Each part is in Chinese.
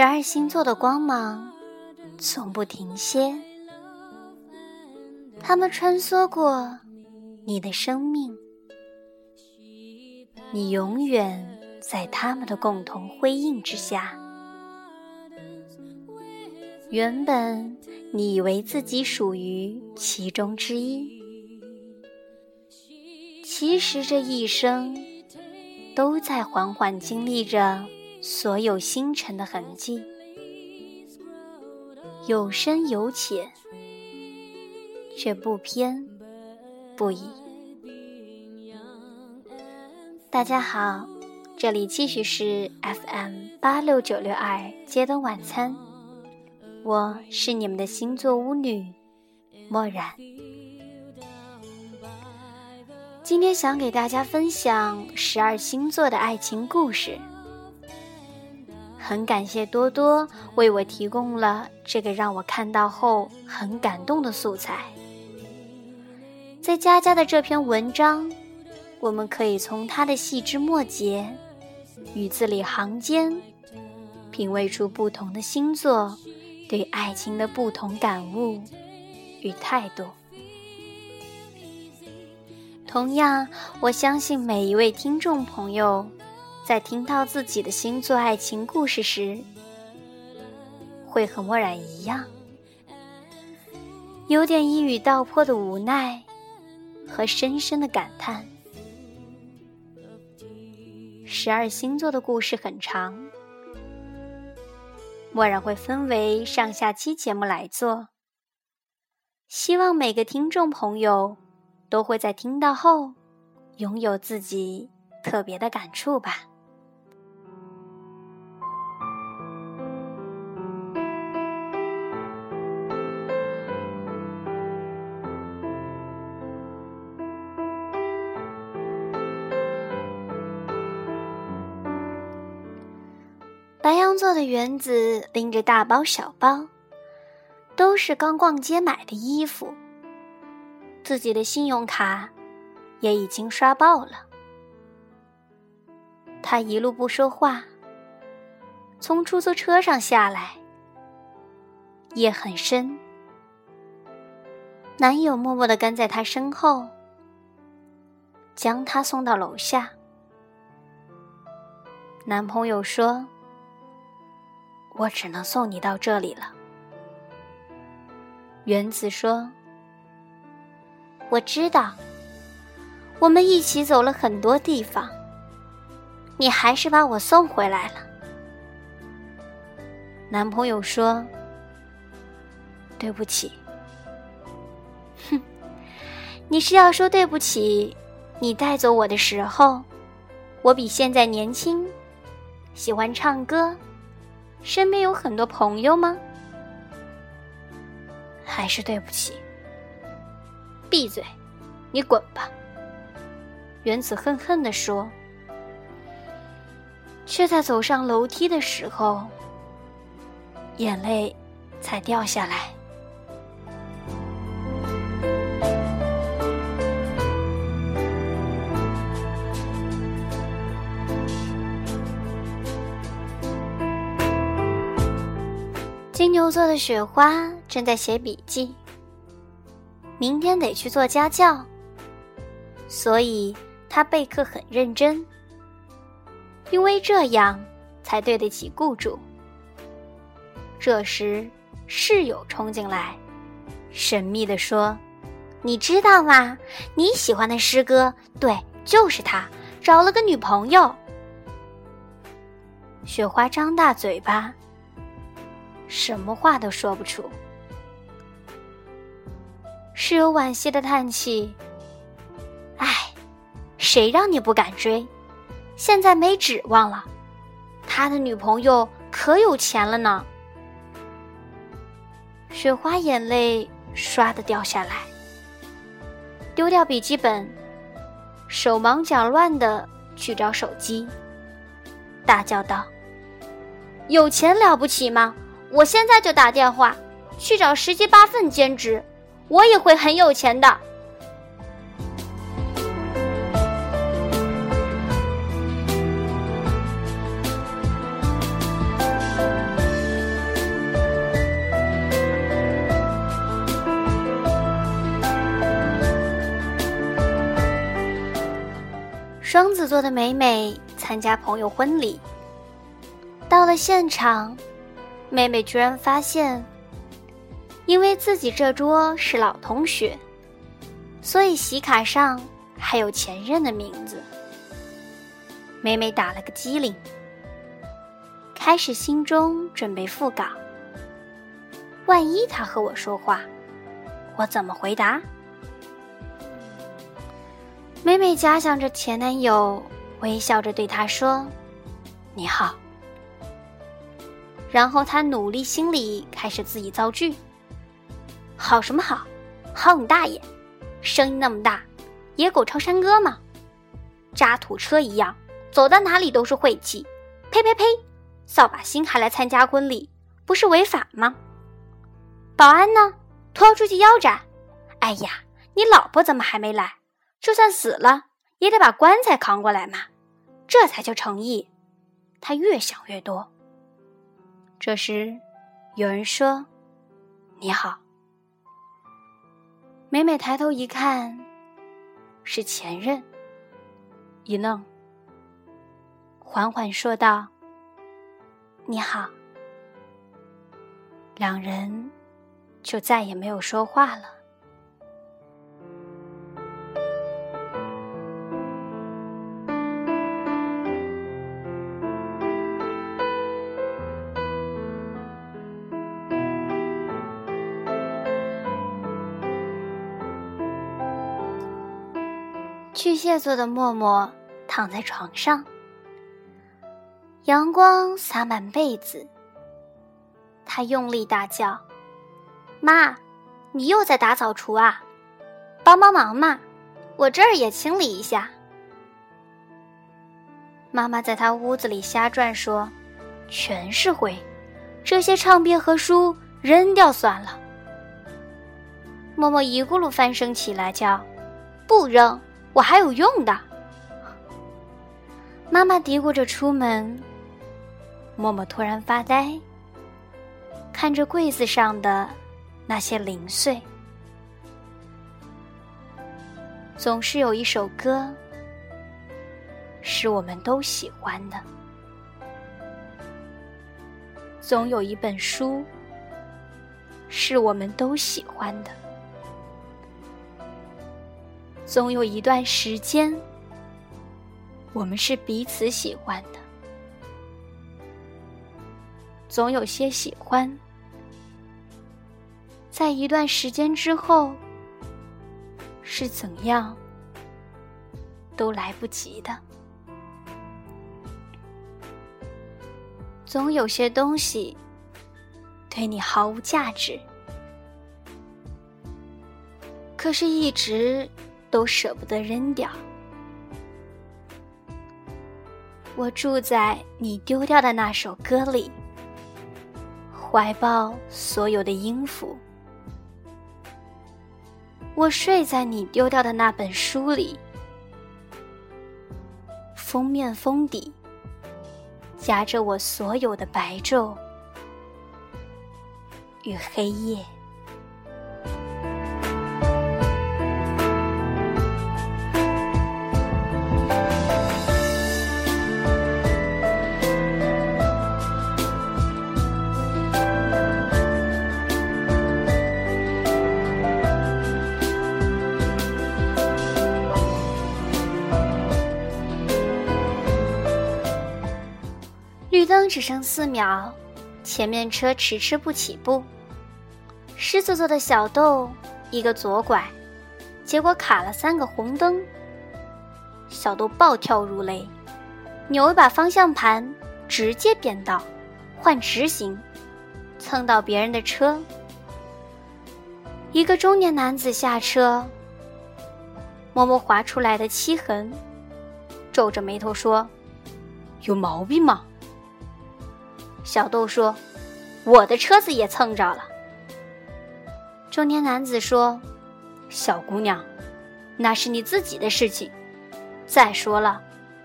十二星座的光芒从不停歇，他们穿梭过你的生命，你永远在他们的共同辉映之下。原本你以为自己属于其中之一，其实这一生都在缓缓经历着。所有星辰的痕迹，有深有浅，却不偏不倚。大家好，这里继续是 FM 八六九六二街灯晚餐，我是你们的星座巫女墨染。今天想给大家分享十二星座的爱情故事。很感谢多多为我提供了这个让我看到后很感动的素材。在佳佳的这篇文章，我们可以从她的细枝末节、语字里行间，品味出不同的星座对爱情的不同感悟与态度。同样，我相信每一位听众朋友。在听到自己的星座爱情故事时，会和墨染一样，有点一语道破的无奈和深深的感叹。十二星座的故事很长，墨染会分为上下期节目来做。希望每个听众朋友都会在听到后，拥有自己特别的感触吧。的原子拎着大包小包，都是刚逛街买的衣服。自己的信用卡也已经刷爆了。他一路不说话，从出租车上下来。夜很深，男友默默的跟在他身后，将他送到楼下。男朋友说。我只能送你到这里了，原子说：“我知道，我们一起走了很多地方，你还是把我送回来了。”男朋友说：“对不起。”哼，你是要说对不起？你带走我的时候，我比现在年轻，喜欢唱歌。身边有很多朋友吗？还是对不起。闭嘴，你滚吧！原子恨恨地说，却在走上楼梯的时候，眼泪才掉下来。金牛座的雪花正在写笔记，明天得去做家教，所以他备课很认真，因为这样才对得起雇主。这时，室友冲进来，神秘地说：“你知道吗？你喜欢的师哥，对，就是他，找了个女朋友。”雪花张大嘴巴。什么话都说不出，室友惋惜的叹气：“哎，谁让你不敢追？现在没指望了。他的女朋友可有钱了呢。”雪花眼泪唰的掉下来，丢掉笔记本，手忙脚乱的去找手机，大叫道：“有钱了不起吗？”我现在就打电话去找十七八份兼职我也会很有钱的。双子座的美美参加朋友婚礼到了现场妹妹居然发现，因为自己这桌是老同学，所以席卡上还有前任的名字。妹妹打了个机灵，开始心中准备复稿。万一他和我说话，我怎么回答？妹妹假想着前男友，微笑着对他说：“你好。”然后他努力心里开始自己造句：“好什么好？好你大爷！声音那么大，野狗唱山歌吗？渣土车一样，走到哪里都是晦气！呸呸呸！扫把星还来参加婚礼，不是违法吗？”保安呢？拖出去腰斩！哎呀，你老婆怎么还没来？就算死了，也得把棺材扛过来嘛，这才叫诚意。他越想越多。这时，有人说：“你好。”美美抬头一看，是前任。一愣，缓缓说道：“你好。”两人。就再也没有说话了。巨蟹座的默默躺在床上，阳光洒满被子，他用力大叫。妈，你又在打扫除啊？帮帮忙嘛，我这儿也清理一下。妈妈在他屋子里瞎转，说：“全是灰，这些唱片和书扔掉算了。”默默一咕噜翻身起来，叫：“不扔，我还有用的。”妈妈嘀咕着出门，默默突然发呆，看着柜子上的。那些零碎，总是有一首歌，是我们都喜欢的；总有一本书，是我们都喜欢的；总有一段时间，我们是彼此喜欢的；总有些喜欢。在一段时间之后，是怎样都来不及的。总有些东西对你毫无价值，可是一直都舍不得扔掉。我住在你丢掉的那首歌里，怀抱所有的音符。我睡在你丢掉的那本书里，封面封底夹着我所有的白昼与黑夜。灯只剩四秒，前面车迟迟不起步。狮子座的小豆一个左拐，结果卡了三个红灯。小豆暴跳如雷，扭一把方向盘，直接变道，换直行，蹭到别人的车。一个中年男子下车，摸摸划出来的漆痕，皱着眉头说：“有毛病吗？”小豆说：“我的车子也蹭着了。”中年男子说：“小姑娘，那是你自己的事情。再说了，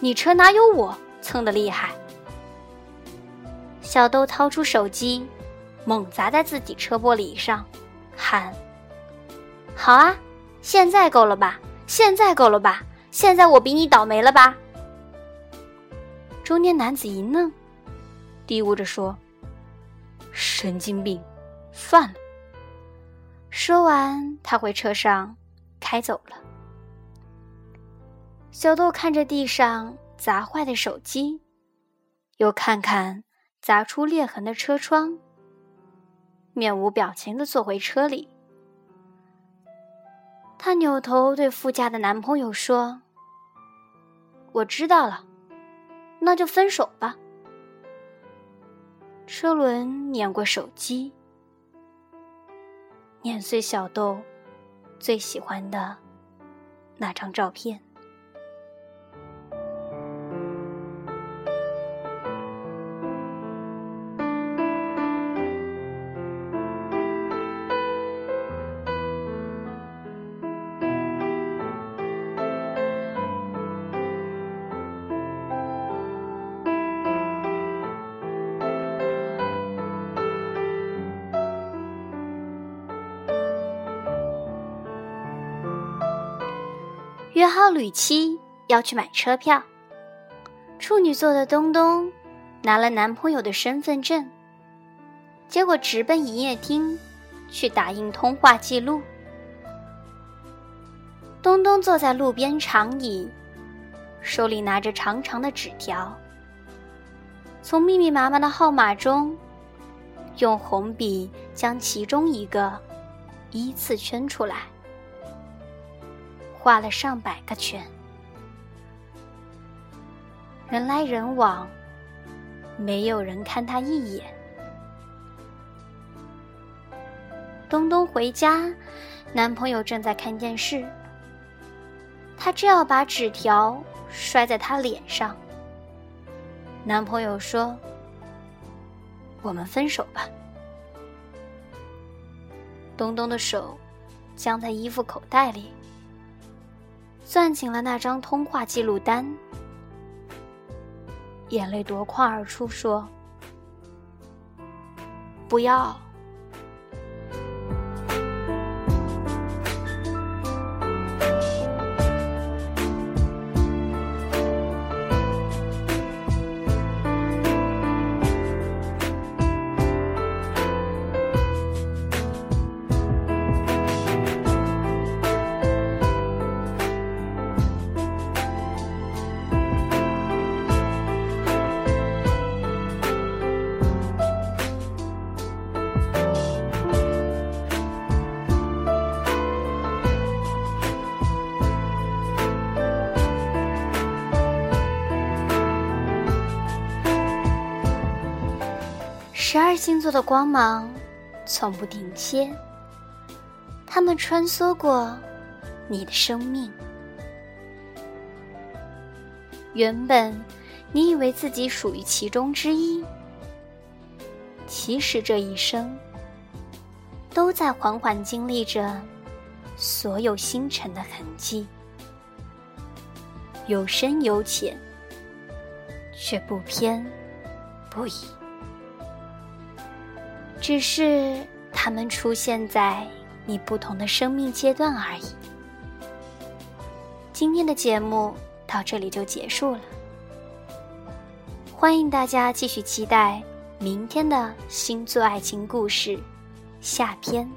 你车哪有我蹭的厉害？”小豆掏出手机，猛砸在自己车玻璃上，喊：“好啊，现在够了吧？现在够了吧？现在我比你倒霉了吧？中年男子一愣，嘀咕着说：“神经病，算了。”说完，他回车上开走了。小豆看着地上砸坏的手机，又看看砸出裂痕的车窗，面无表情的坐回车里。她扭头对副驾的男朋友说：“我知道了，那就分手吧。”车轮碾过手机。碾碎小豆最喜欢的那张照片。约好旅期要去买车票，处女座的东东拿了男朋友的身份证，结果直奔营业厅去打印通话记录。东东坐在路边长椅，手里拿着长长的纸条，从密密麻麻的号码中，用红笔将其中一个依次圈出来。画了上百个圈，人来人往，没有人看他一眼。东东回家，男朋友正在看电视，他正要把纸条摔在他脸上。男朋友说：“我们分手吧。”东东的手僵在衣服口袋里。攥紧了那张通话记录单，眼泪夺眶而出，说：“不要。”星座的光芒从不停歇，他们穿梭过你的生命。原本你以为自己属于其中之一，其实这一生都在缓缓经历着所有星辰的痕迹，有深有浅，却不偏不倚。只是他们出现在你不同的生命阶段而已。今天的节目到这里就结束了，欢迎大家继续期待明天的星座爱情故事下篇。